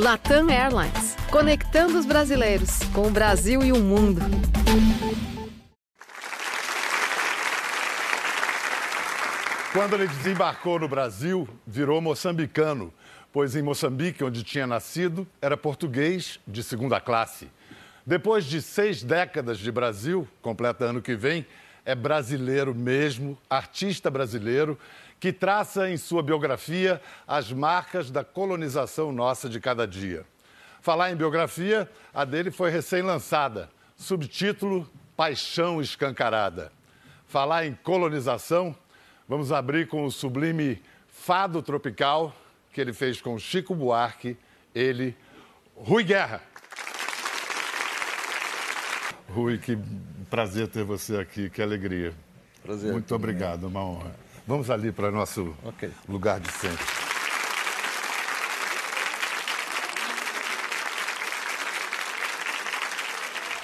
Latam Airlines, conectando os brasileiros com o Brasil e o mundo. Quando ele desembarcou no Brasil, virou moçambicano, pois em Moçambique, onde tinha nascido, era português de segunda classe. Depois de seis décadas de Brasil, completa ano que vem, é brasileiro mesmo, artista brasileiro, que traça em sua biografia as marcas da colonização nossa de cada dia. Falar em biografia, a dele foi recém-lançada, subtítulo Paixão Escancarada. Falar em colonização, vamos abrir com o sublime Fado Tropical, que ele fez com Chico Buarque, ele, Rui Guerra. Rui, que prazer ter você aqui, que alegria. Prazer. Muito obrigado, uma honra. Vamos ali para nosso Ok. lugar de sempre.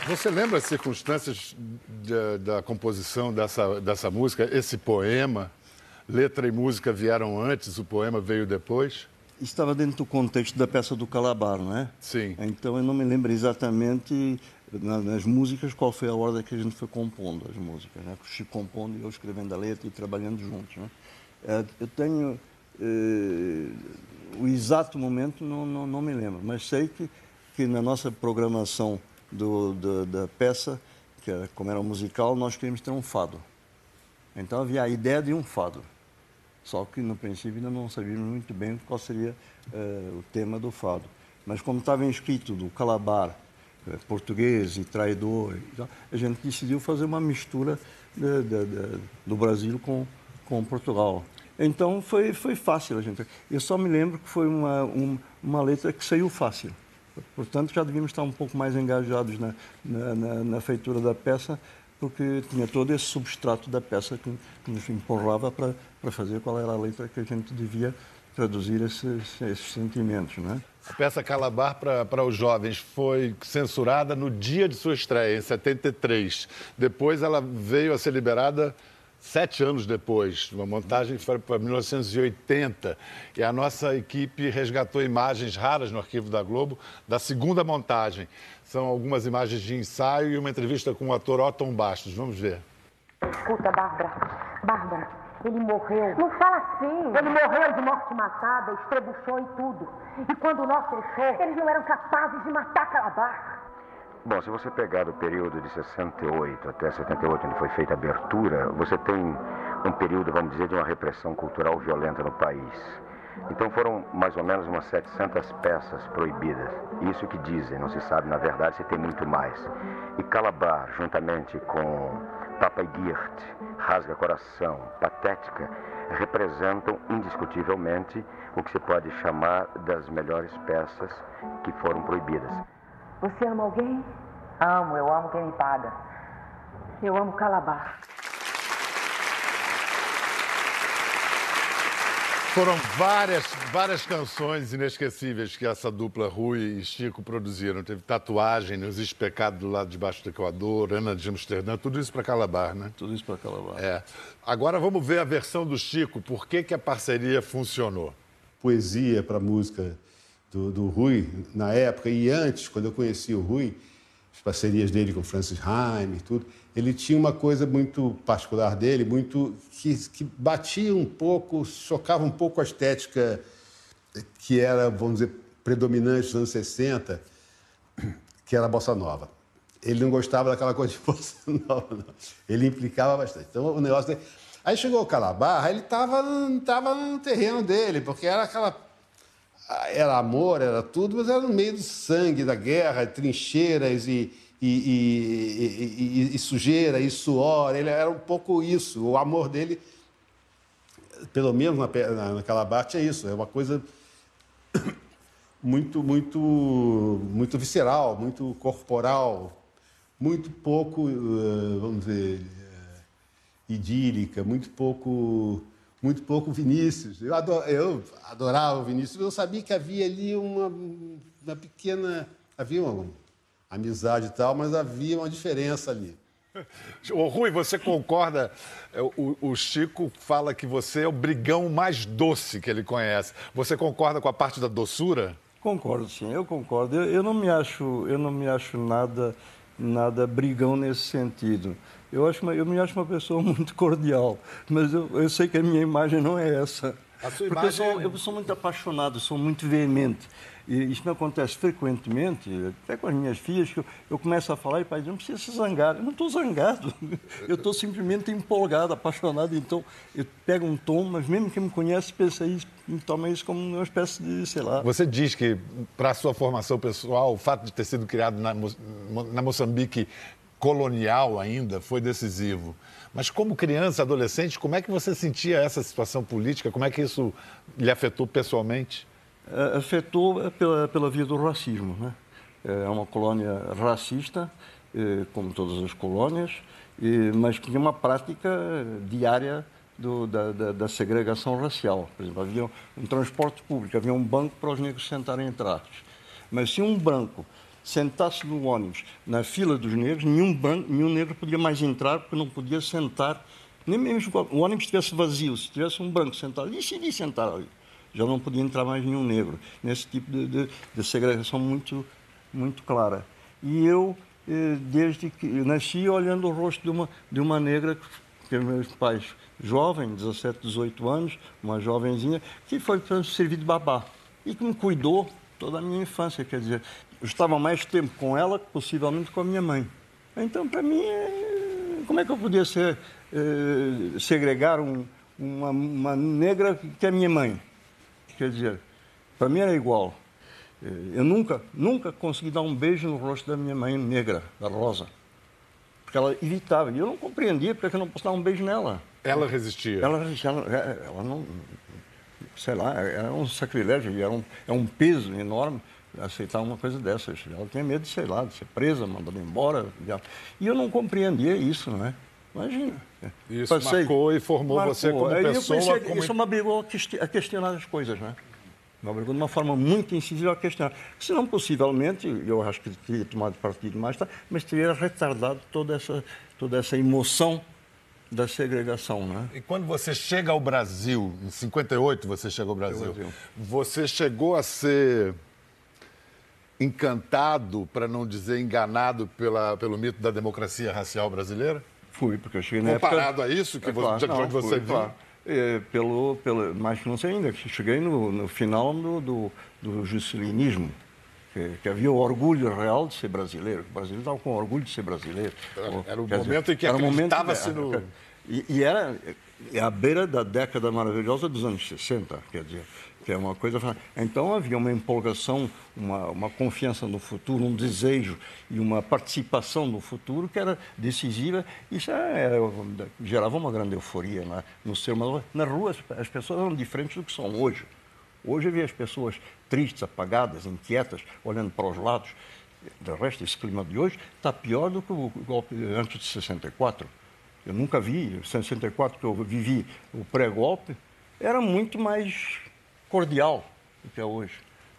Você lembra as circunstâncias da, da composição dessa, dessa música? Esse poema, letra e música vieram antes, o poema veio depois? Estava dentro do contexto da peça do Calabar, não é? Sim. Então eu não me lembro exatamente nas músicas qual foi a ordem que a gente foi compondo as músicas, né? O Chico compondo e eu escrevendo a letra e trabalhando juntos, né? Eh, Eu tenho eh, o exato momento não, não, não me lembro, mas sei que que na nossa programação do, do- da peça, que era, como era musical, nós queríamos ter um fado. Então havia a ideia de um fado. Só que no princípio ainda não sabíamos muito bem qual seria eh, o tema do fado. Mas como estava inscrito do Calabar, português e traidor, e tal, a gente decidiu fazer uma mistura de- de- de- do Brasil com, com Portugal. Então foi, foi fácil a gente. Eu só me lembro que foi uma, um- uma letra que saiu fácil. Portanto, já devíamos estar um pouco mais engajados na, na, na- na feitura da peça, porque tinha todo esse substrato da peça que, que nos empurrava para fazer qual era a letra que a gente devia traduzir esses, esses sentimentos. Né? A peça Calabar para os jovens foi censurada no dia de sua estreia, em 73. Depois ela veio a ser liberada sete anos depois. Uma montagem que foi para 1980. E a nossa equipe resgatou imagens raras no arquivo da Globo da segunda montagem. São algumas imagens de ensaio e uma entrevista com o ator Otton Bastos. Vamos ver. Escuta, Bárbara. Bárbara, ele morreu. Não fala assim. Ele morreu de morte matada, estrebuchou e tudo. E quando nós fechou, eles não eram capazes de matar Calabar. Bom, se você pegar o período de 68 até 78, onde foi feita a abertura, você tem um período, vamos dizer, de uma repressão cultural violenta no país. Então foram mais ou menos umas 700 peças proibidas. Isso que dizem, não se sabe na verdade se tem muito mais. E Calabar, juntamente com Papa Girt, Rasga Coração, Patética, representam indiscutivelmente o que se pode chamar das melhores peças que foram proibidas. Você ama alguém? Amo, eu amo quem me paga. Eu amo Calabar. Foram várias, várias canções inesquecíveis que essa dupla Rui e Chico produziram. Teve Tatuagem, Os Especados do Lado de Baixo do Equador, Ana de Amsterdã, tudo isso para Calabar, né? Tudo isso para Calabar. É. Agora vamos ver a versão do Chico. Por que, que a parceria funcionou? poesia para a música do, do Rui na época e antes, quando eu conheci o Rui, as parcerias dele com Francis Haim e tudo, ele tinha uma coisa muito particular dele, muito que, que batia um pouco, chocava um pouco a estética que era, vamos dizer, predominante nos anos 60, que era a bossa nova. Ele não gostava daquela coisa de bossa nova, não. Ele implicava bastante. Então, o negócio dele... Aí chegou o Calabar, aí ele estava tava no terreno dele, porque era aquela era amor, era tudo, mas era no meio do sangue, da guerra, trincheiras e, e, e, e, sujeira e suor. Ele era um pouco isso. O amor dele, pelo menos na, na, naquela parte, é isso. É uma coisa muito, muito, muito visceral, muito corporal, muito pouco, vamos dizer, idílica, muito pouco muito pouco Vinícius. Eu, ador, eu adorava o Vinícius, eu sabia que havia ali uma, uma pequena. Havia uma amizade e tal, mas havia uma diferença ali. Ô, Rui, você concorda? O, o, Chico fala que você é o brigão mais doce que ele conhece. Você concorda com a parte da doçura? Concordo, sim, eu concordo. Eu, eu, não me acho, eu não me acho nada, nada brigão nesse sentido. Eu, acho, eu me acho uma pessoa muito cordial, mas eu, eu sei que a minha imagem não é essa. A sua Porque imagem... eu, sou, eu sou muito apaixonado, sou muito veemente. E isso me acontece frequentemente, até com as minhas filhas, que eu, eu começo a falar e o pai diz, não precisa se zangar. Eu não estou zangado, eu estou simplesmente empolgado, apaixonado. Então, eu pego um tom, mas mesmo quem me conhece pensa isso, toma isso como uma espécie de, sei lá... Você diz que, para a sua formação pessoal, o fato de ter sido criado na, na Moçambique colonial ainda foi decisivo. Mas como criança, adolescente, como é que você sentia essa situação política? Como é que isso lhe afetou pessoalmente? Uh, afetou pela, pela via do racismo. Né? É uma colónia racista, eh, como todas as colônias, mas tinha uma prática diária do, da, da, da, segregação racial. Por exemplo, havia um transporte público, havia um banco para os negros sentarem atrás. Mas se um branco sentasse no ônibus na fila dos negros, nenhum, branco, nenhum negro podia mais entrar porque não podia sentar, nem mesmo se o ônibus estivesse vazio, se tivesse um branco sentado, decidia sentar ali já não podia entrar mais nenhum negro, nesse tipo de, de, de segregação muito, muito clara. E eu, eh, desde que nasci, olhando o rosto de uma, de uma negra, que meus pais, jovem, 17, 18 anos, uma jovenzinha, que foi servir de babá e que me cuidou toda a minha infância. Quer dizer, eu estava mais tempo com ela possivelmente com a minha mãe. Então, para mim, eh, como é que eu podia ser, eh, segregar um, uma, uma negra que é minha mãe? Quer dizer, para mim era igual. Eu nunca, nunca consegui dar um beijo no rosto da minha mãe negra, da Rosa. Porque ela evitava. E eu não compreendia porque eu não posso dar um beijo nela. Ela resistia? Ela resistia. Ela, ela não. Sei lá, era um sacrilégio, era um, é um peso enorme aceitar uma coisa dessas. Ela tinha medo de, sei lá, de ser presa, mandada embora. E eu não compreendia isso, não é? Imagina. Isso Passei, marcou e formou marcou. você como pessoa. Comecei, como... Isso me obrigou a questionar as coisas, né? Me obrigou de uma forma muito incisiva a questionar. Senão, possivelmente, eu acho que teria tomado partido mais tarde, mas teria retardado toda essa, toda essa emoção da segregação, né? E quando você chega ao Brasil, em 58 você chegou ao Brasil, Brasil. você chegou a ser encantado, para não dizer enganado, pela, pelo mito da democracia racial brasileira? Fui, porque eu cheguei na Comparado época... a isso, que é, claro, você, de onde você viu? Claro. É, pelo, pelo, mas não sei ainda, cheguei no, no final do, do, do juscelinismo, que, que, havia o orgulho real de ser brasileiro. O brasileiro estava com orgulho de ser brasileiro. Era, era o momento dizer, em que acreditava-se no... E, e era é à beira da década maravilhosa dos anos 60, quer dizer, que é uma coisa. Então havia uma empolgação, uma, uma confiança no futuro, um desejo e uma participação no futuro que era decisiva. Isso era, gerava uma grande euforia né? no ser humano. Na rua as pessoas eram diferentes do que são hoje. Hoje havia as pessoas tristes, apagadas, inquietas, olhando para os lados. De resto, esse clima de hoje está pior do que o golpe antes de 64. Eu nunca vi, em 64 que eu vivi o pré-golpe, era muito mais cordial do que é hoje.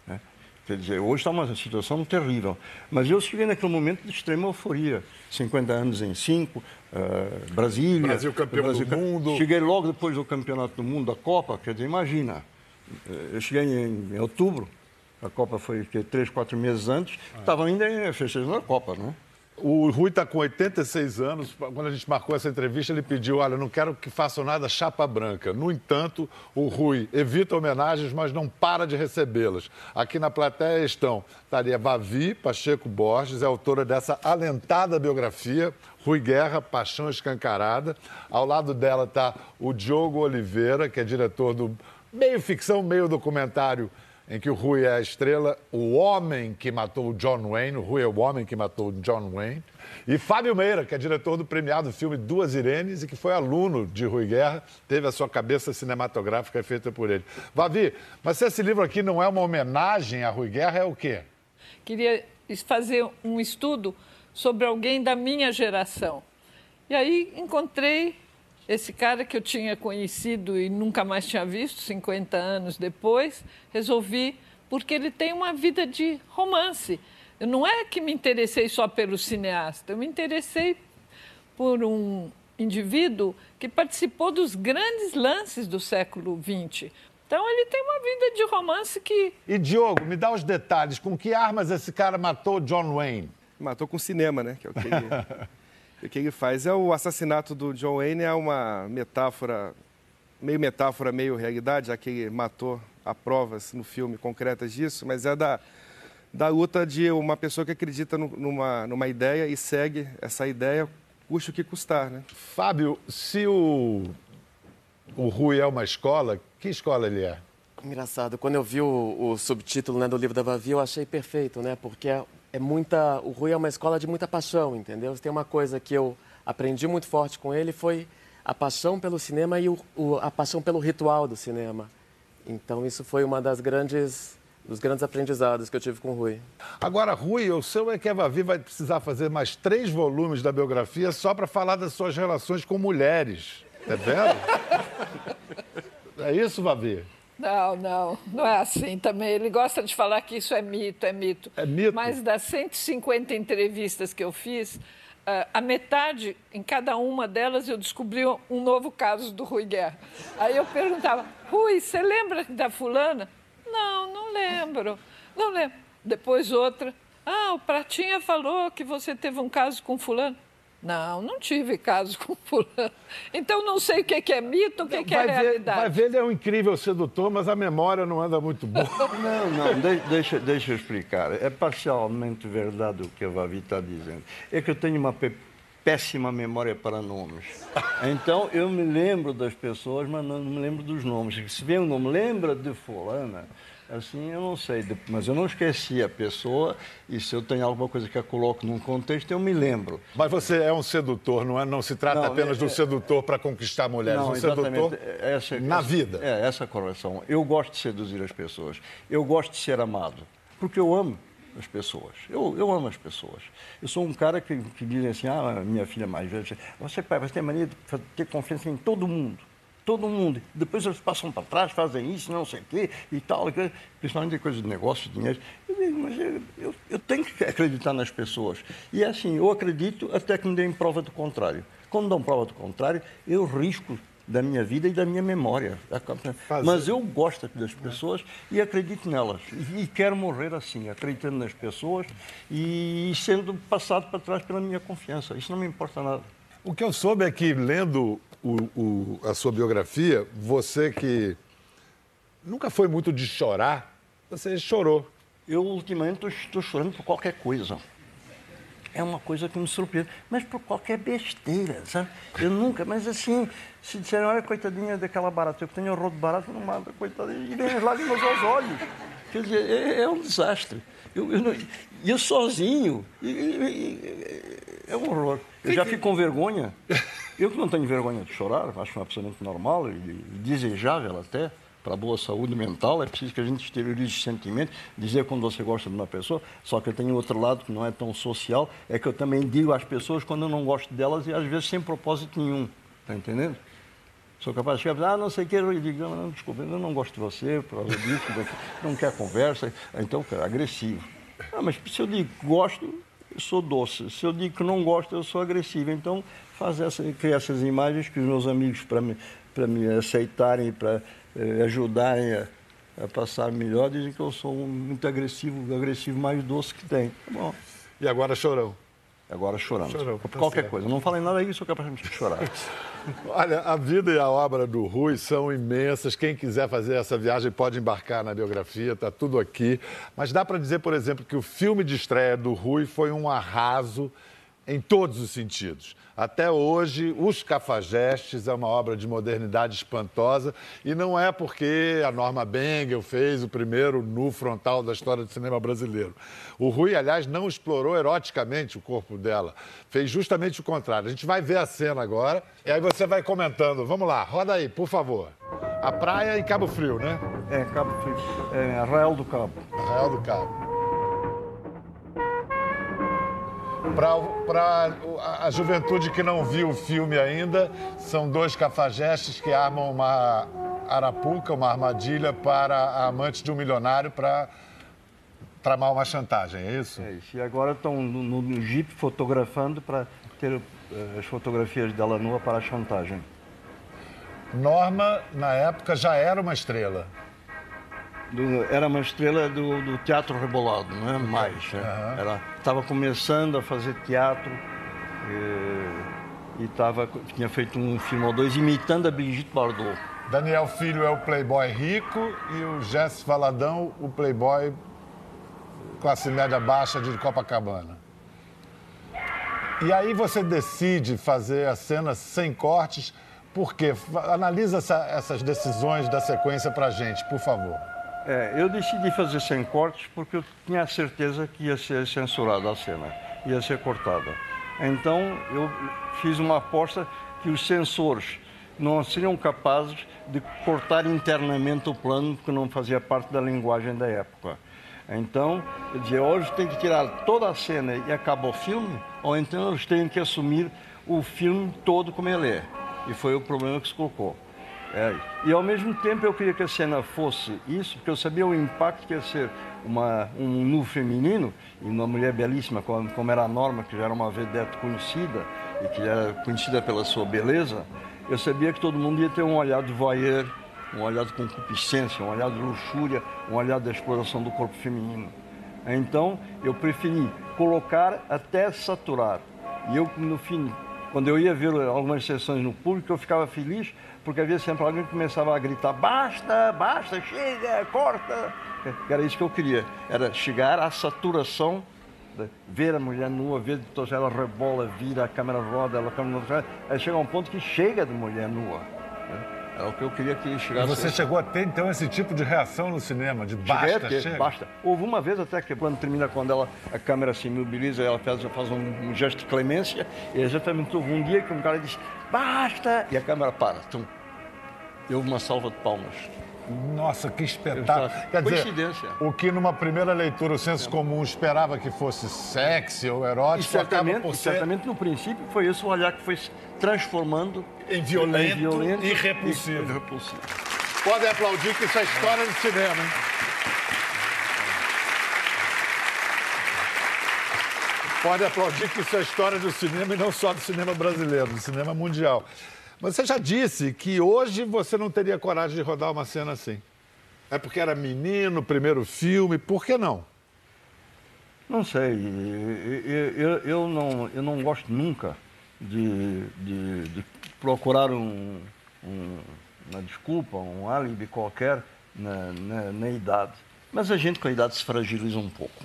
Né? Quer dizer, hoje está uma situação terrível. Mas eu cheguei naquele momento de extrema euforia. 50 anos em 5, uh, Brasília. Brasil campeão Brasil, do mundo. Cheguei logo depois do campeonato do mundo, da Copa. Quer dizer, imagina. Eh, eu cheguei em, em outubro, a Copa foi que, três, quatro meses antes, estava ainda festejando a Copa, né? O Rui está com 86 anos. Quando a gente marcou essa entrevista, ele pediu: olha, não quero que façam nada chapa branca. No entanto, o Rui evita homenagens, mas não para de recebê-las. Aqui na plateia estão Taria Vavi Pacheco Borges, é autora dessa alentada biografia. Rui Guerra, Paixão Escancarada. Ao lado dela está o Diogo Oliveira, que é diretor do meio ficção, meio documentário em que o Rui é a estrela, o homem que matou o John Wayne, o Rui é o homem que matou John Wayne, e Fábio Meira, que é diretor do premiado filme Duas Irenes e que foi aluno de Rui Guerra, teve a sua cabeça cinematográfica feita por ele. Vavi, mas se esse livro aqui não é uma homenagem a Rui Guerra, é o quê? Queria fazer um estudo sobre alguém da minha geração. E aí encontrei esse cara que eu tinha conhecido e nunca mais tinha visto, 50 anos depois, resolvi, porque ele tem uma vida de romance. Não é que me interessei só pelo cineasta, eu me interessei por um indivíduo que participou dos grandes lances do século XX. Então ele tem uma vida de romance que. E Diogo, me dá os detalhes. Com que armas esse cara matou John Wayne? Matou com cinema, né? Que é o que ele, o que ele faz. É o assassinato do John Wayne é uma metáfora, meio metáfora, meio realidade, já que ele matou há provas no filme concretas disso, mas é da, da luta de uma pessoa que acredita numa, numa ideia e segue essa ideia, custe o que custar, né? Fábio, se o, o Rui é uma escola, que escola ele é? Engraçado, quando eu vi o, o subtítulo né, do livro da Vavi, eu achei perfeito, né? Porque é, é, muita. O Rui é uma escola de muita paixão, entendeu? Tem uma coisa que eu aprendi muito forte com ele foi a paixão pelo cinema e o, o, a paixão pelo ritual do cinema. Então isso foi uma das grandes dos grandes aprendizados que eu tive com o Rui. Agora, Rui, o seu é que a Vavi vai precisar fazer mais três volumes da biografia só para falar das suas relações com mulheres. É vendo? É isso, Vavi? Não, não, não é assim também. Ele gosta de falar que isso é mito, é mito. É mito. Mas das 150 entrevistas que eu fiz, ah, a metade, em cada uma delas, eu descobri um novo caso do Rui Guerra. Aí eu perguntava, Rui, você lembra da fulana? Não, não lembro, não lembro. Depois outra, ah, o Pratinha falou que você teve um caso com fulano. Não, não tive caso com fulano. Então não sei o que é mito, o que, que é ver, realidade. Vai ver, ele é um incrível sedutor, mas a memória não anda muito boa. Não, não, de, deixa, deixa eu explicar. É parcialmente verdade o que a Vavi está dizendo. É que eu tenho uma péssima memória para nomes. Então eu me lembro das pessoas, mas não me lembro dos nomes. Se vem um nome, lembra de fulana Assim, eu não sei, mas eu não esqueci a pessoa e se eu tenho alguma coisa que eu coloco num contexto, eu me lembro. Mas você é um sedutor, não é? Não se trata não, apenas é, do sedutor para conquistar mulheres, não, um sedutor essa, na essa, vida. É, essa correção. Eu gosto de seduzir as pessoas. Eu gosto de ser amado, porque eu amo as pessoas. Eu, eu amo as pessoas. Eu sou um cara que, que diz assim, ah, minha filha mais velha, você, pai, você tem mania de ter confiança em todo mundo todo mundo. Depois eles passam para trás, fazem isso, não sei o quê e tal, principalmente de coisa de negócio, dinheiro. Eu digo, mas eu, eu, eu, tenho que acreditar nas pessoas. E é assim, eu acredito até que me deem prova do contrário. Quando dão prova do contrário, eu risco da minha vida e da minha memória. Mas eu gosto das pessoas e acredito nelas. E quero morrer assim, acreditando nas pessoas e sendo passado para trás pela minha confiança. Isso não me importa nada. O que eu soube é que, lendo o, o, a sua biografia, você que nunca foi muito de chorar, você chorou. Eu, ultimamente, estou chorando por qualquer coisa. É uma coisa que me surpreende, mas por qualquer besteira, sabe? Eu nunca, mas assim, se disserem, olha, coitadinha daquela barata, eu tenho horror de barata, não mata, coitadinha, e vem as lágrimas aos olhos. Quer dizer, é, é um desastre. Eu, eu, eu sozinho, e, e, é um horror. Eu já fico com vergonha. Eu que não tenho vergonha de chorar, acho absolutamente normal e desejável até para boa saúde mental, é preciso que a gente exteriorize esse sentimento, dizer quando você gosta de uma pessoa, só que eu tenho outro lado que não é tão social, é que eu também digo às pessoas quando eu não gosto delas e às vezes sem propósito nenhum, está entendendo? Sou capaz de chegar e dizer, ah, não sei o que, eu digo, não, desculpa, eu não gosto de você, não quer conversa, então, agressivo. Ah, mas se eu digo gosto, sou doce. Se eu digo que não gosto, eu sou agressivo. Então, fazer essa, criar essas imagens que os meus amigos, para me, me aceitarem, para eh, ajudarem a, a, passar melhor, dizem que eu sou um, muito agressivo, o agressivo mais doce que tem. Tá bom. E agora chorão? Agora choramos. Chorou, Qualquer certo. coisa. Não falei nada aí, sou capaz de chorar. Olha, a vida e a obra do Rui são imensas. Quem quiser fazer essa viagem pode embarcar na biografia, está tudo aqui. Mas dá para dizer, por exemplo, que o filme de estreia do Rui foi um arraso em todos os sentidos. Até hoje, Os Cafajestes é uma obra de modernidade espantosa e não é porque a Norma Bengel fez o primeiro nu frontal da história do cinema brasileiro. O Rui, aliás, não explorou eroticamente o corpo dela, fez justamente o contrário. A gente vai ver a cena agora e aí você vai comentando. Vamos lá, roda aí, por favor. A praia em Cabo Frio, né? É, Cabo Frio. É, Arraial do Cabo. Arraial do Cabo. Para a juventude que não viu o filme ainda, são dois cafajestes que armam uma arapuca, uma armadilha para a amante de um milionário para tramar uma chantagem, é isso? É isso. E agora estão no, no Jeep fotografando para ter uh, as fotografias dela nua para a chantagem. Norma, na época, já era uma estrela. Do, era uma estrela do, do, teatro rebolado, não é mais. Né? Uhum. Ela estava começando a fazer teatro e, e tava, tinha feito um filme ou dois imitando a Brigitte Bardot. Daniel Filho é o playboy rico e o Jess Valadão, o playboy classe média baixa de Copacabana. E aí você decide fazer a cena sem cortes, por quê? Analisa essa, essas decisões da sequência pra gente, por favor. É, eu decidi fazer sem cortes porque eu tinha certeza que ia ser censurada a cena, ia ser cortada. Então eu fiz uma aposta que os censores não seriam capazes de cortar internamente o plano, porque não fazia parte da linguagem da época. Então, eu dizia, hoje tem que tirar toda a cena e acaba o filme, ou então eles têm que assumir o filme todo como ele é. E foi o problema que se colocou. É, e ao mesmo tempo eu queria que a cena fosse isso, porque eu sabia o impacto que ia ser uma, um nu feminino e uma mulher belíssima, como, como era a Norma, que já era uma vedette conhecida e que era conhecida pela sua beleza. Eu sabia que todo mundo ia ter um olhar de voyeur, um olhar de concupiscência, um olhar de luxúria, um olhar da exploração do corpo feminino. Então eu preferi colocar até saturar. E eu, no fim, quando eu ia ver algumas sessões no público, eu ficava feliz porque havia sempre alguém que começava a gritar: basta, basta, chega, corta. Era isso que eu queria, era chegar à saturação, ver a mulher nua, ver toda ela rebola, vira, a câmera roda, ela câmera chega a um ponto que chega de mulher nua. Era é o que eu queria que chegasse. E você chegou a ter, então, esse tipo de reação no cinema, de basta, ter, chega? basta. Houve uma vez até que, quando termina, quando ela, a câmera se imobiliza, ela faz, faz um, um, gesto de clemência, e exatamente houve um dia que um cara disse, basta, e a câmera para. Tum. E houve uma salva de palmas. Nossa, que espetáculo. Quer Coincidência. Dizer, o que numa primeira leitura o senso comum esperava que fosse sexy ou erótico, e certamente, por ser... certamente no princípio foi esse o olhar que foi se transformando em violento, em violento e, repulsivo. e repulsivo. Podem aplaudir que isso é história do cinema, hein? Pode aplaudir que isso é história do cinema e não só do cinema brasileiro, do cinema mundial. Você já disse que hoje você não teria coragem de rodar uma cena assim. É porque era menino, primeiro filme, por que não? Não sei. Eu, eu, eu não, eu não gosto nunca de, de, de procurar um, um, uma desculpa, um álibi qualquer na, na, na idade. Mas a gente com a idade se fragiliza um pouco.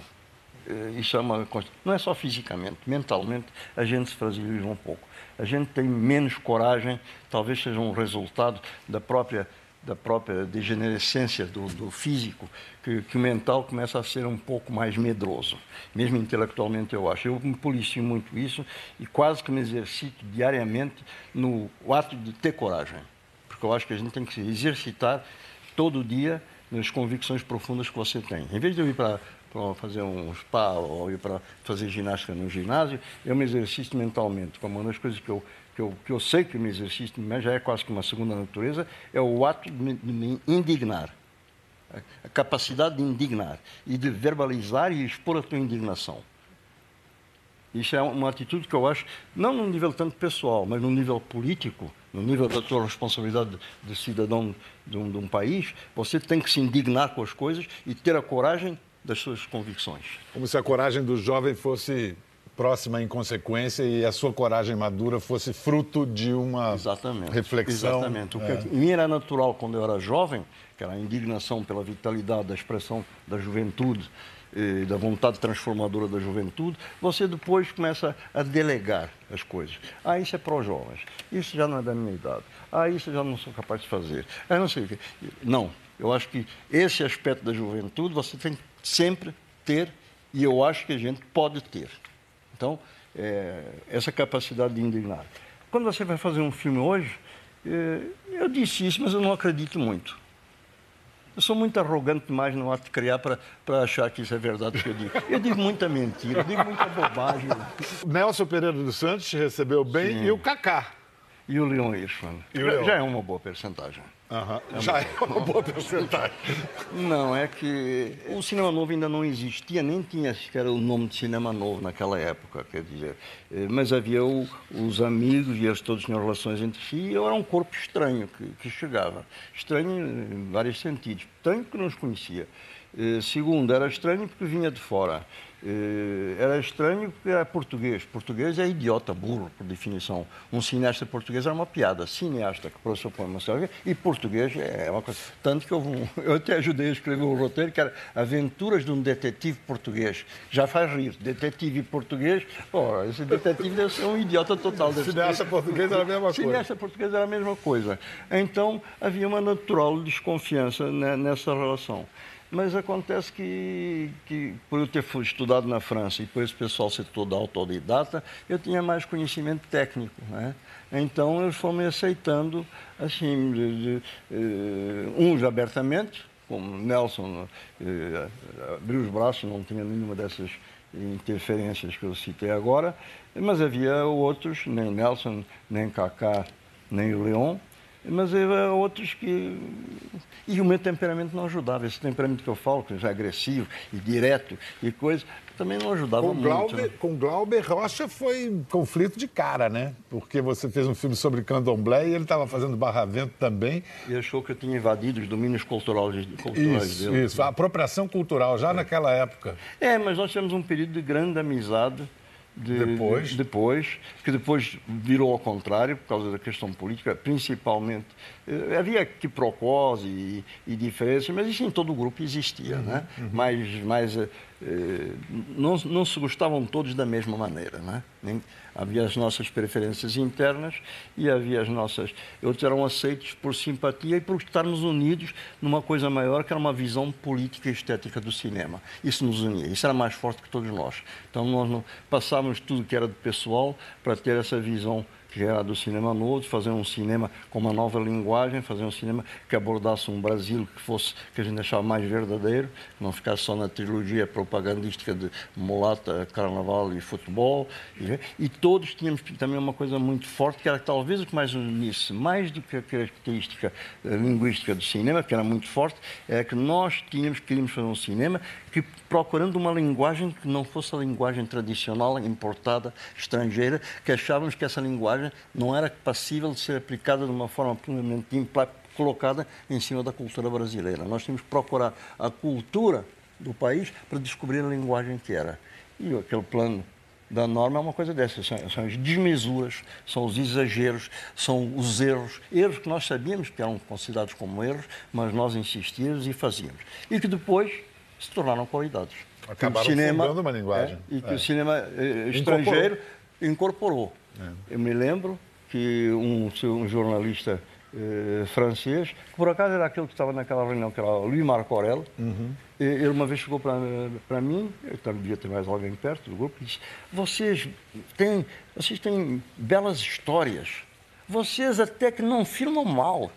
Isso é uma não é só fisicamente, mentalmente a gente se fragiliza um pouco. A gente tem menos coragem, talvez seja um resultado da própria da própria degenerescência do, do físico, que, que, o mental começa a ser um pouco mais medroso, mesmo intelectualmente eu acho. Eu me policio muito isso e quase que me exercito diariamente no ato de ter coragem, porque eu acho que a gente tem que se exercitar todo dia nas convicções profundas que você tem. Em vez de eu ir para para fazer um spa ou ir para fazer ginástica no ginásio, eu me exercito mentalmente. Como uma das coisas que eu, que eu, que eu sei que me exercito, mas já é quase que uma segunda natureza, é o ato de me, de me indignar. A capacidade de indignar e de verbalizar e expor a tua indignação. Isso é uma atitude que eu acho, não no nível tanto pessoal, mas no nível político, no nível da tua responsabilidade de cidadão de um, de um país, você tem que se indignar com as coisas e ter a coragem das suas convicções. Como se a coragem do jovem fosse próxima em consequência e a sua coragem madura fosse fruto de uma exatamente, reflexão. Exatamente. O que é. mim era natural quando eu era jovem, que era a indignação pela vitalidade da expressão da juventude, e da vontade transformadora da juventude, você depois começa a delegar as coisas. Ah, isso é para os jovens. Isso já não é da minha idade. Ah, isso já não sou capaz de fazer. Ah, não sei o quê. Não. Eu acho que esse aspecto da juventude você tem sempre ter, e eu acho que a gente pode ter. Então, é, essa capacidade de indignar. Quando você vai fazer um filme hoje, é, eu disse isso, mas eu não acredito muito. Eu sou muito arrogante demais no ato de criar para achar que isso é verdade que eu digo. Eu digo muita mentira, eu digo muita bobagem. Nelson Pereira dos Santos recebeu bem Sim. e o Kaká. E o Leon Hirschman. Já é uma boa percentagem. Uhum. Já é uma boa porcentagem. Não, é que o cinema novo ainda não existia, nem tinha sequer o nome de cinema novo naquela época, quer dizer. Eh, mas havia o, os amigos e eles todos tinham relações entre si e eu era um corpo estranho que, que chegava. Estranho em vários sentidos. Estranho porque não os conhecia. Eh, segundo, era estranho porque vinha de fora. Eh, era estranho porque era português. Português é idiota, burro, por definição. Um cineasta português era uma piada. Cineasta, que pressupõe uma série, e português é uma coisa. Tanto que eu, eu até ajudei a escrever um roteiro que era Aventuras de um Detetive Português. Já faz rir. Detetive português, pô, esse detetive deve ser um idiota total. Cineasta português era a mesma coisa. Cineasta português era a mesma coisa. Então, havia uma natural desconfiança nessa relação. Mas acontece que, que, por eu ter estudado na França e por esse pessoal ser todo autodidata, eu tinha mais conhecimento técnico. Né? Então, eles foram me aceitando, assim, de, de, uh, uns abertamente, como Nelson uh, abriu os braços, não tinha nenhuma dessas interferências que eu citei agora, mas havia outros, nem Nelson, nem Kaká, nem Leon, mas havia outros que. E o meu temperamento não ajudava. Esse temperamento que eu falo, que é agressivo e direto e coisa, também não ajudava com muito. Glauber, né? Com Glauber Rocha foi conflito de cara, né? Porque você fez um filme sobre candomblé e ele estava fazendo barravento também. E achou que eu tinha invadido os domínios culturais, culturais isso, dele. Isso, a apropriação cultural, já é. naquela época. É, mas nós tivemos um período de grande amizade de, depois. De, depois, que depois virou ao contrário, por causa da questão política, principalmente. Eh, havia quiprocós e, e diferenças, mas isso em todo o grupo existia, uhum, né? Uhum. Mas, mas eh, não, não se gostavam todos da mesma maneira, né? Havia as nossas preferências internas e havia as nossas. Outros eram aceitos por simpatia e por estarmos unidos numa coisa maior, que era uma visão política e estética do cinema. Isso nos unia, isso era mais forte que todos nós. Então nós não, passávamos tudo que era do pessoal para ter essa visão que era do cinema novo, fazer um cinema com uma nova linguagem, fazer um cinema que abordasse um Brasil que fosse, que a gente achava mais verdadeiro, não ficasse só na trilogia propagandística de mulata, carnaval e futebol. E, todos tínhamos também uma coisa muito forte, que era talvez o que mais unisse, mais do que a característica eh, linguística do cinema, que era muito forte, é que nós tínhamos, queríamos fazer um cinema que procurando uma linguagem que não fosse a linguagem tradicional, importada, estrangeira, que achávamos que essa linguagem não era passível de ser aplicada de uma forma plenamente colocada em cima da cultura brasileira. Nós tínhamos que procurar a cultura do país para descobrir a linguagem que era. E aquele plano da norma é uma coisa dessas, são, são as desmesuras, são os exageros, são os erros, erros que nós sabíamos que eram considerados como erros, mas nós insistíamos e fazíamos. E que depois se tornaram qualidades. Acabaram cinema, uma linguagem. É, e que é. o cinema eh, estrangeiro incorporou. incorporou. Eu me lembro que um, um jornalista eh, francês, que por acaso era aquele que estava naquela reunião, que era o Louis Marco Aurel, uhum. ele uma vez chegou para mim, eu também devia ter mais alguém perto do grupo, e disse, vocês têm, vocês têm belas histórias, vocês até que não filmam mal,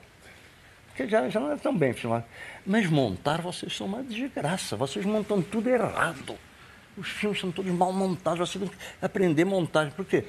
porque já, já não é tão bem filmado, mas montar vocês são uma desgraça, vocês montam tudo errado. Os filmes são todos mal montados, você tem que aprender montagem. Por quê?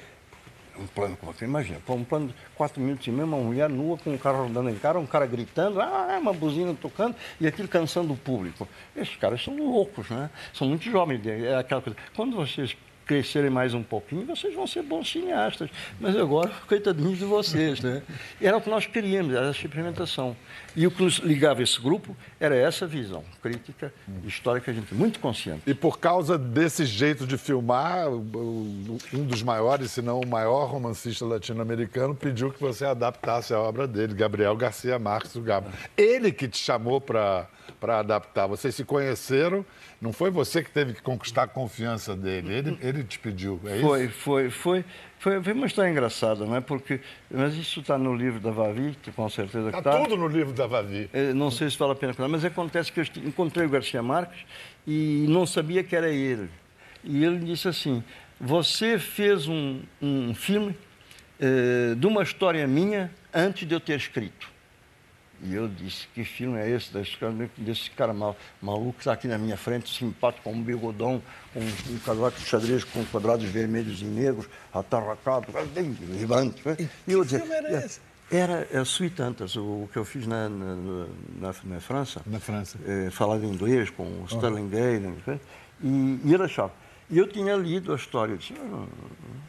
Um plano, como você imagina, um plano de quatro minutos e meio, uma mulher nua com um carro rodando em cara, um cara gritando, ah, é uma buzina tocando, e aquilo cansando o público. Esses caras são loucos, né? São muito jovens, é aquela coisa. Quando vocês crescerem mais um pouquinho, vocês vão ser bons cineastas. Mas agora, coitadinhos de vocês, né? Era o que nós queríamos, era essa experimentação. E o que nos ligava esse grupo era essa visão crítica, histórica, a gente muito consciente. E por causa desse jeito de filmar, um dos maiores, se não o maior romancista latino-americano, pediu que você adaptasse a obra dele, Gabriel Garcia Marques, o Gabo. Ele que te chamou para adaptar. Vocês se conheceram não foi você que teve que conquistar a confiança dele, ele, ele te pediu, é foi, isso? Foi, foi, foi. Foi uma história engraçada, não é? Porque, mas isso está no livro da Vavi, que com certeza está. Está tudo no livro da Vavi. É, não sei se vale a pena falar, mas acontece que eu encontrei o Garcia Marques e não sabia que era ele. E ele disse assim, você fez um, um filme eh, de uma história minha antes de eu ter escrito. E eu disse, que filme é esse desse cara, desse cara mal, maluco que está aqui na minha frente, simpático, com um bigodão, com um casaco de xadrez com quadrados vermelhos e negros, atarracado, bem vibrante. Né? E, eu dizia, filme era esse? Era a Suitantas, o, o que eu fiz na, na, na, na França. Na França. É, falava inglês com o Sterling Gale, e, e ele achava. E eu tinha lido a história, eu disse, não, não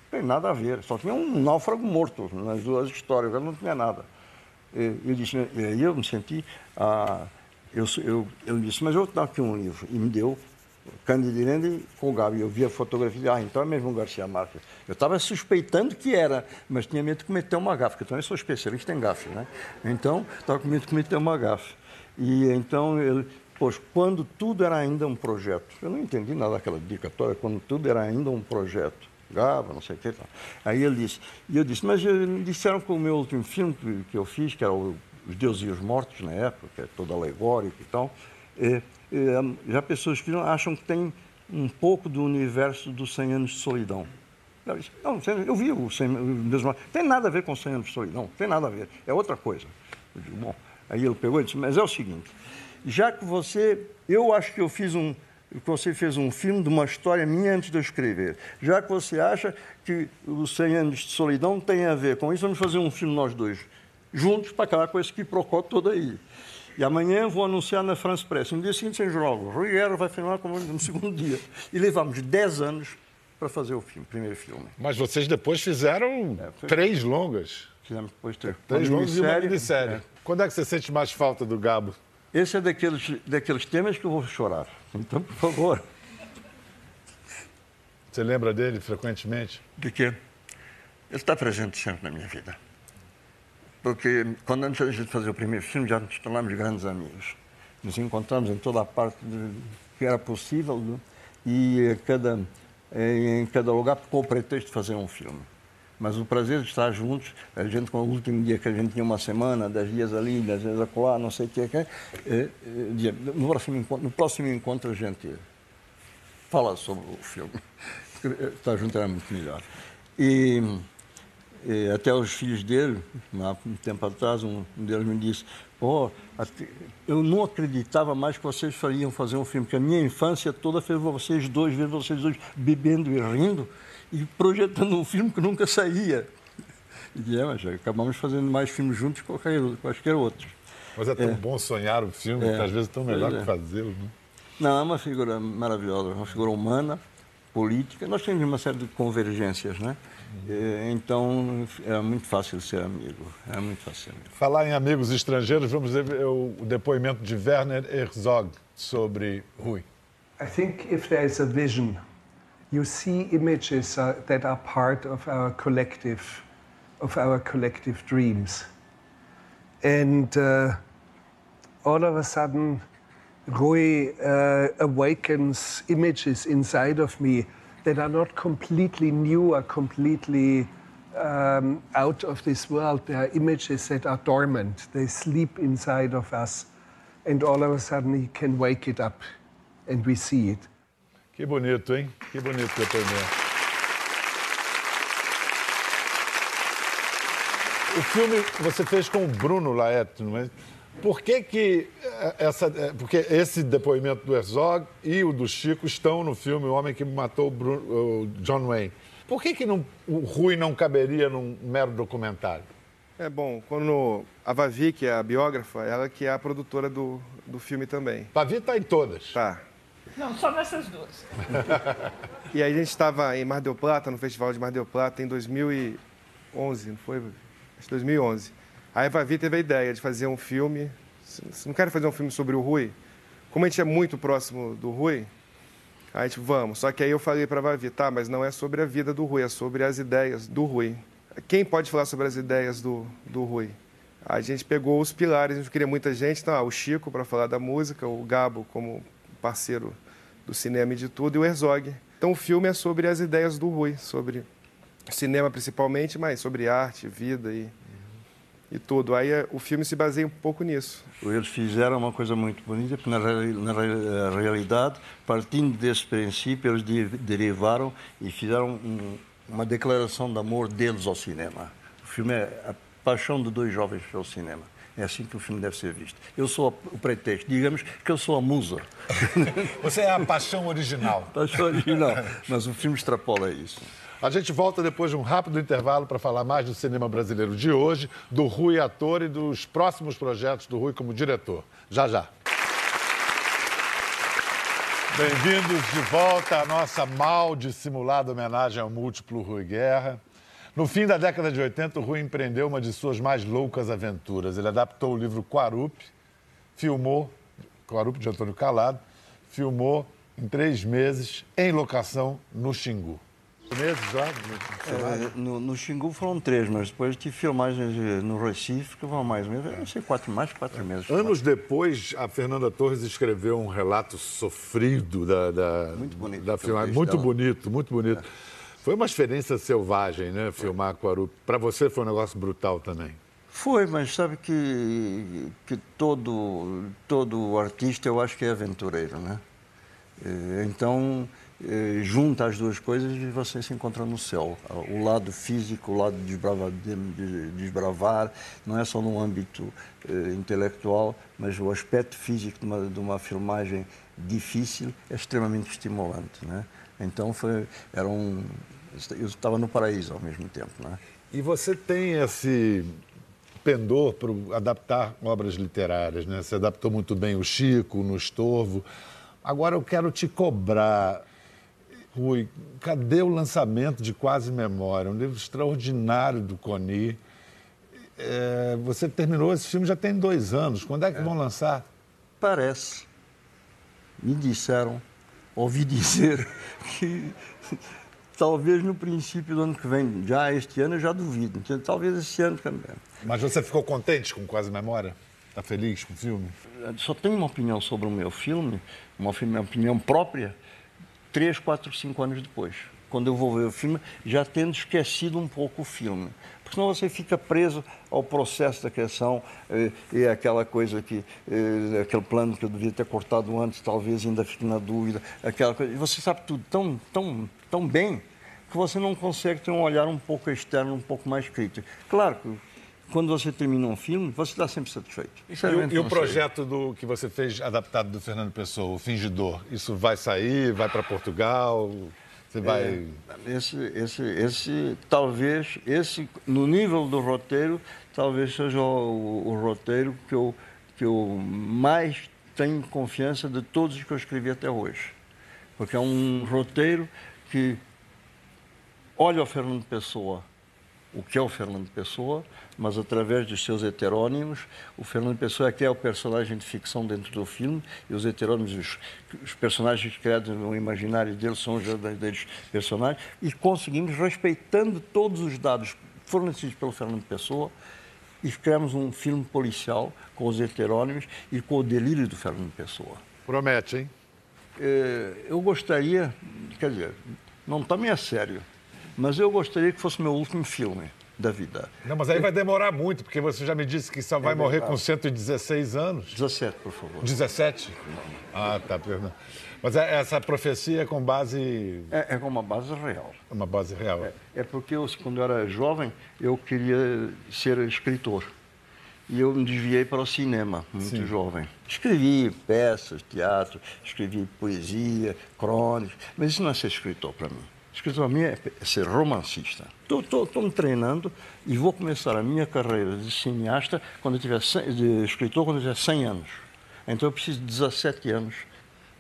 tem nada a ver, só tinha um náufrago morto nas duas histórias, não tinha nada. E, eu disse, e eu me senti, ah, eu, eu, eu disse, mas eu tenho aqui um livro, e me deu Cândido Irene com o Gabi. Eu vi a fotografia, ah, então é mesmo Garcia Marques. Eu estava suspeitando que era, mas tinha medo de cometer uma gafe, porque eu também sou especialista em gafe, né? Então, estava com medo de cometer uma gafe. E então, ele, pois, quando tudo era ainda um projeto, eu não entendi nada daquela dedicatória, quando tudo era ainda um projeto, Gaba, não sei o que. Aí ele disse, e eu disse, mas eh, disseram que o meu último filme que eu fiz, que era Os Deuses e os Mortos, na época, que é todo alegórico e tal, é, é, já pessoas que acham que tem um pouco do universo dos 100 anos de solidão. Eu, disse, não, eu vi o 100 anos de tem nada a ver com 100 anos de solidão, tem nada a ver, é outra coisa. Eu bom, aí ele pegou e disse, mas é o seguinte, já que você, eu acho que eu fiz um, que você fez um filme de uma história minha antes de eu escrever. Já que você acha que os 100 anos de solidão tem a ver com isso, vamos fazer um filme nós dois, juntos, para acabar com esse quiprocó todo aí. E amanhã vou anunciar na France Press. No dia seguinte, sem jornal, Rui Guerra vai filmar no segundo dia. E levamos 10 anos para fazer o filme, primeiro filme. Mas vocês depois fizeram é, foi... três longas. Fizemos depois três. Três longas e uma minissérie. É. Quando é que você sente mais falta do Gabo? Esse é daqueles, daqueles temas que eu vou chorar. Então, por favor. Você lembra dele frequentemente? De quê? Ele está presente sempre na minha vida porque quando antes de fazer o primeiro filme já nos tornamos grandes amigos. Nos encontramos em toda a parte de, que era possível né? e cada, em cada lugar com o pretexto de fazer um filme. Mas o prazer de estar juntos, a gente com o último dia que a gente tinha uma semana, dez dias ali, dez dias acolá, não sei o que é, é, é, no, próximo encontro, no próximo encontro a gente fala sobre o filme. Estar junto era muito melhor. E e até os filhos dele, há um tempo atrás, um deles me disse: oh, eu não acreditava mais que vocês fariam fazer um filme, porque a minha infância toda fez vocês dois, ver vocês dois bebendo e rindo e projetando um filme que nunca saía. E é, mas acabamos fazendo mais filmes juntos que qualquer, quaisquer outros. Mas é tão é. bom sonhar o filme, é. que às vezes é tão melhor é. que fazê-lo. Né? Não, é uma figura maravilhosa, uma figura humana, política. Nós temos uma série de convergências, né? É, então é muito fácil ser amigo. É muito fácil. Falar em amigos estrangeiros, vamos ver o depoimento de Werner Herzog sobre Rui. I think if there is a vision, you see images uh, that are part of our collective, of our collective dreams, and uh, all of a sudden, Rui uh, awakens images inside of me that are not completely new or completely um, out of this world. They are images that are dormant. They sleep inside of us. And all of a sudden, he can wake it up and we see it. Que bonito, hein? Que bonito depoimento. O filme você fez com o Bruno Laet, não é? Por que, que eh, essa. Eh, porque esse depoimento do Herzog e o do Chico estão no filme O Homem que Matou o, Bruno, o John Wayne. Por que, que não, o Rui não caberia num mero documentário? É bom, quando a Vavi, que é a biógrafa, ela que é a produtora do, do filme também. Vavi está em todas. Tá. Não, só nessas duas. e aí a gente estava em Mar del Plata, no Festival de Mar del Plata, em 2011, não foi? Acho que 2011. Aí a Vavi teve a ideia de fazer um filme. Você não quer fazer um filme sobre o Rui? Como a gente é muito próximo do Rui, a gente vamos. Só que aí eu falei para a Vavi, tá, mas não é sobre a vida do Rui, é sobre as ideias do Rui. Quem pode falar sobre as ideias do, do Rui? A gente pegou os pilares, a gente queria muita gente, então, ah, o Chico para falar da música, o Gabo como parceiro do cinema e de tudo, e o Herzog. Então o filme é sobre as ideias do Rui, sobre cinema principalmente, mas sobre arte, vida e e tudo. Aí eh, o filme se baseia um pouco nisso. Eles fizeram uma coisa muito bonita, porque na, na realidade, partindo desse princípio, eles derivaram e fizeram um, uma declaração de amor deles ao cinema. O filme é a paixão de dois jovens pelo cinema. É assim que o filme deve ser visto. Eu sou o pretexto, digamos que eu sou a musa. Você é a paixão original. paixão original, mas o filme extrapola isso. A gente volta depois de um rápido intervalo para falar mais do cinema brasileiro de hoje, do Rui ator e dos próximos projetos do Rui como diretor. Já, já. Bem-vindos de volta à nossa mal dissimulada homenagem ao múltiplo Rui Guerra. No fim da década de 80, o Rui empreendeu uma de suas mais loucas aventuras. Ele adaptou o livro Quarup, filmou, Quarup de Antônio Calado, filmou em três meses em locação no Xingu. Meses lá? É, no, no Xingu foram três, mas depois tive filmagens no Recife que vão mais meses, não sei, quatro, mais quatro meses. Anos depois, a Fernanda Torres escreveu um relato sofrido da, da, muito bonito, da filmagem. Muito dela. bonito, muito bonito. É. Foi uma experiência selvagem, né? Filmar Quarup. Para você foi um negócio brutal também. Foi, mas sabe que, que todo, todo artista eu acho que é aventureiro, né? Então, junta as duas coisas e você se encontra no céu. O lado físico, o lado de desbravar, de desbravar não é só no âmbito intelectual, mas o aspecto físico de uma, de uma filmagem difícil é extremamente estimulante, né? Então, foi, era um, eu estava no paraíso ao mesmo tempo. Né? E você tem esse pendor para adaptar obras literárias, né? Você adaptou muito bem o Chico, no Estorvo. Agora eu quero te cobrar, Rui, cadê o lançamento de Quase Memória? Um livro extraordinário do Coni. É, você terminou esse filme já tem dois anos. Quando é que é. vão lançar? Parece. Me disseram, ouvi dizer que talvez no princípio do ano que vem, já este ano eu já duvido, então, talvez esse ano também. Mas você ficou contente com Quase Memória? Está feliz com o filme? Só tenho uma opinião sobre o meu filme, uma opinião própria, três, quatro, cinco anos depois. Quando eu vou ver o filme, já tendo esquecido um pouco o filme. Porque senão você fica preso ao processo da criação e, e aquela coisa que, e, aquele plano que eu devia ter cortado antes, talvez ainda fique na dúvida, aquela coisa. E você sabe tudo tão, tão, tão bem que você não consegue ter um olhar um pouco externo, um pouco mais crítico. Claro que quando você termina um filme, você está sempre satisfeito. E, e o projeto do, que você fez adaptado do Fernando Pessoa, o Fingidor, isso vai sair, vai para Portugal? Você vai... É, esse, esse, esse, talvez, esse, no nível do roteiro, talvez seja o, o, roteiro que eu, que eu mais tenho confiança de todos os que eu escrevi até hoje. Porque é um roteiro que olha o Fernando Pessoa, o que é o Fernando Pessoa, mas através dos seus heterônimos. O Fernando Pessoa é que é o personagem de ficção dentro do filme, e os heterônimos, os, os personagens criados no imaginário dele são os verdadeiros personagens, e conseguimos, respeitando todos os dados fornecidos pelo Fernando Pessoa, e criamos um filme policial com os heterônimos e com o delírio do Fernando Pessoa. Promete, hein? É, eu gostaria, quer dizer, não tome a sério, mas eu gostaria que fosse meu último filme da vida. Não, mas aí vai demorar muito, porque você já me disse que só vai é morrer com 116 anos. 17, por favor. 17? Ah, tá, perdão. Mas é, essa profecia é com base. É, é com uma base real. Uma base real. É, é porque eu, quando eu era jovem, eu queria ser escritor. E eu me desviei para o cinema, muito Sim. jovem. Escrevi peças, teatro, escrevi poesia, crônicas, mas isso não é ser escritor para mim. Escritor para mim é ser romancista. Estou me treinando e vou começar a minha carreira de cineasta quando eu tiver 100, de escritor quando eu tiver 100 anos. Então eu preciso de 17 anos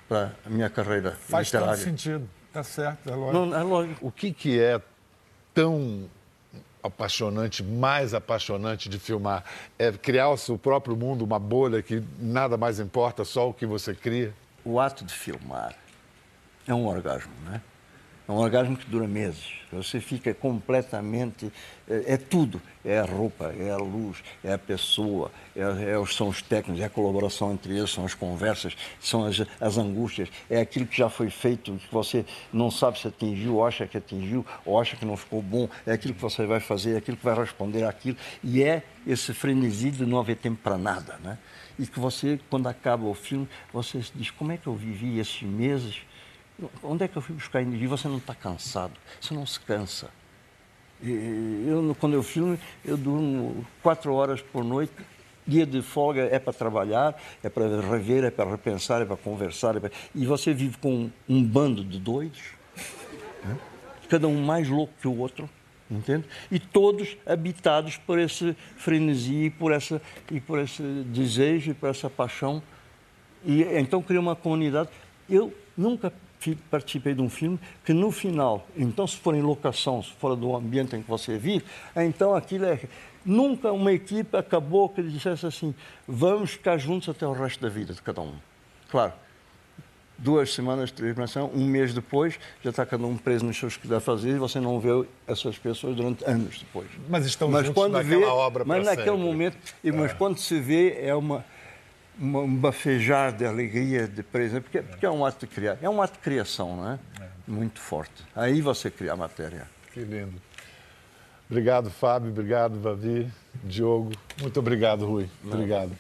para a minha carreira Faz literária. Faz sentido, está certo, é lógico. Não, é lógico. O que, que é tão apaixonante, mais apaixonante de filmar? É criar o seu próprio mundo, uma bolha que nada mais importa, só o que você cria? O ato de filmar é um orgasmo, não é? Um orgasmo que dura meses. Você fica completamente. É, é tudo. É a roupa, é a luz, é a pessoa, é, é, são os técnicos, é a colaboração entre eles, são as conversas, são as, as angústias, é aquilo que já foi feito, que você não sabe se atingiu, ou acha que atingiu, ou acha que não ficou bom, é aquilo que você vai fazer, é aquilo que vai responder àquilo. E é esse frenesi de não haver tempo para nada. Né? E que você, quando acaba o filme, você diz: como é que eu vivi esses meses? Onde é que eu fui buscar energia? Você não está cansado, você não se cansa. Eu, quando eu filmo, eu durmo quatro horas por noite dia de folga é para trabalhar, é para rever, é para repensar, é para conversar. É para... E você vive com um bando de doidos, né? cada um mais louco que o outro, entende? E todos habitados por esse frenesi, e por essa e por esse desejo, e por essa paixão. E então cria uma comunidade. Eu nunca participei de um filme que no final, então se for em locação, se for do ambiente em que você vive, então aquilo é nunca uma equipe acabou que dissesse assim, vamos ficar juntos até o resto da vida de cada um. Claro, duas semanas de transformação, um mês depois, já está cada um preso nos seus que fazer e você não vê essas pessoas durante anos depois. Mas estão mas juntos naquela vê, obra Mas naquele sempre. momento, mas é. quando se vê, é uma um bafejar de alegria, de presença, porque, porque é um ato de criar, é um ato de criação, não é? é? Muito forte. Aí você cria a matéria. Que lindo. Obrigado, Fábio. Obrigado, Vavi. Diogo. Muito obrigado, Rui. Obrigado.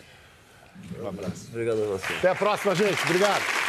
Um abraço. Obrigado a você. Até a próxima, gente. Obrigado.